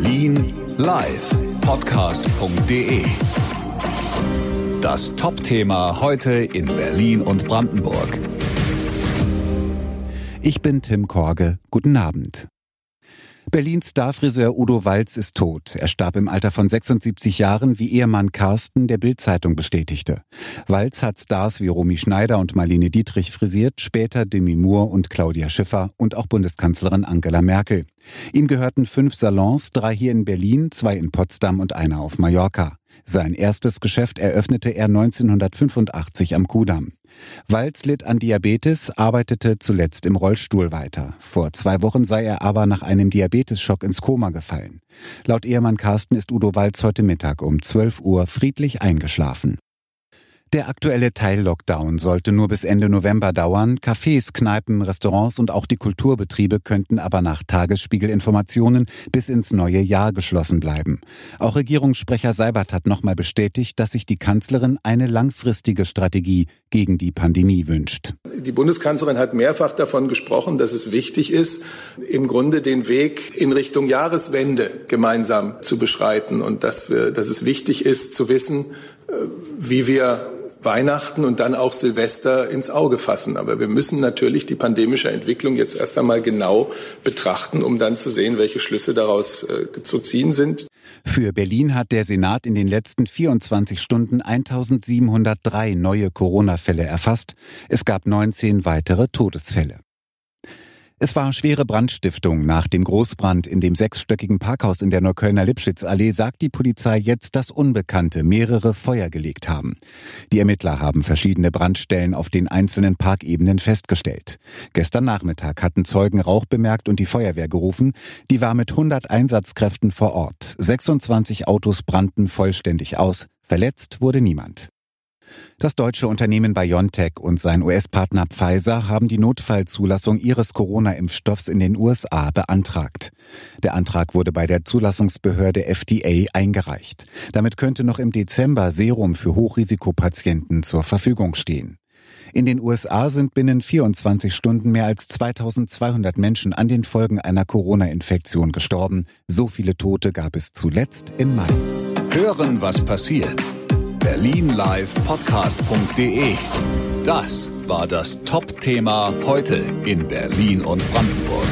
Berlin live Podcast.de Das Top-Thema heute in Berlin und Brandenburg. Ich bin Tim Korge. Guten Abend. Berlins Starfriseur Udo Walz ist tot. Er starb im Alter von 76 Jahren, wie Ehemann Carsten der Bildzeitung bestätigte. Walz hat Stars wie Romy Schneider und Marlene Dietrich frisiert, später Demi Moore und Claudia Schiffer und auch Bundeskanzlerin Angela Merkel. Ihm gehörten fünf Salons, drei hier in Berlin, zwei in Potsdam und einer auf Mallorca. Sein erstes Geschäft eröffnete er 1985 am Kudamm. Walz litt an Diabetes, arbeitete zuletzt im Rollstuhl weiter. Vor zwei Wochen sei er aber nach einem Diabetesschock ins Koma gefallen. Laut Ehemann Carsten ist Udo Walz heute Mittag um 12 Uhr friedlich eingeschlafen. Der aktuelle Teil-Lockdown sollte nur bis Ende November dauern. Cafés, Kneipen, Restaurants und auch die Kulturbetriebe könnten aber nach Tagesspiegelinformationen bis ins neue Jahr geschlossen bleiben. Auch Regierungssprecher Seibert hat nochmal bestätigt, dass sich die Kanzlerin eine langfristige Strategie gegen die Pandemie wünscht. Die Bundeskanzlerin hat mehrfach davon gesprochen, dass es wichtig ist, im Grunde den Weg in Richtung Jahreswende gemeinsam zu beschreiten und dass, wir, dass es wichtig ist zu wissen, äh, wie wir Weihnachten und dann auch Silvester ins Auge fassen. Aber wir müssen natürlich die pandemische Entwicklung jetzt erst einmal genau betrachten, um dann zu sehen, welche Schlüsse daraus äh, zu ziehen sind. Für Berlin hat der Senat in den letzten 24 Stunden 1703 neue Corona-Fälle erfasst. Es gab 19 weitere Todesfälle. Es war schwere Brandstiftung. Nach dem Großbrand in dem sechsstöckigen Parkhaus in der Neuköllner Lipschitzallee sagt die Polizei jetzt, dass Unbekannte mehrere Feuer gelegt haben. Die Ermittler haben verschiedene Brandstellen auf den einzelnen Parkebenen festgestellt. Gestern Nachmittag hatten Zeugen Rauch bemerkt und die Feuerwehr gerufen. Die war mit 100 Einsatzkräften vor Ort. 26 Autos brannten vollständig aus. Verletzt wurde niemand. Das deutsche Unternehmen BioNTech und sein US-Partner Pfizer haben die Notfallzulassung ihres Corona-Impfstoffs in den USA beantragt. Der Antrag wurde bei der Zulassungsbehörde FDA eingereicht. Damit könnte noch im Dezember Serum für Hochrisikopatienten zur Verfügung stehen. In den USA sind binnen 24 Stunden mehr als 2200 Menschen an den Folgen einer Corona-Infektion gestorben. So viele Tote gab es zuletzt im Mai. Hören, was passiert berlinlivepodcast.de. Das war das Top-Thema heute in Berlin und Brandenburg.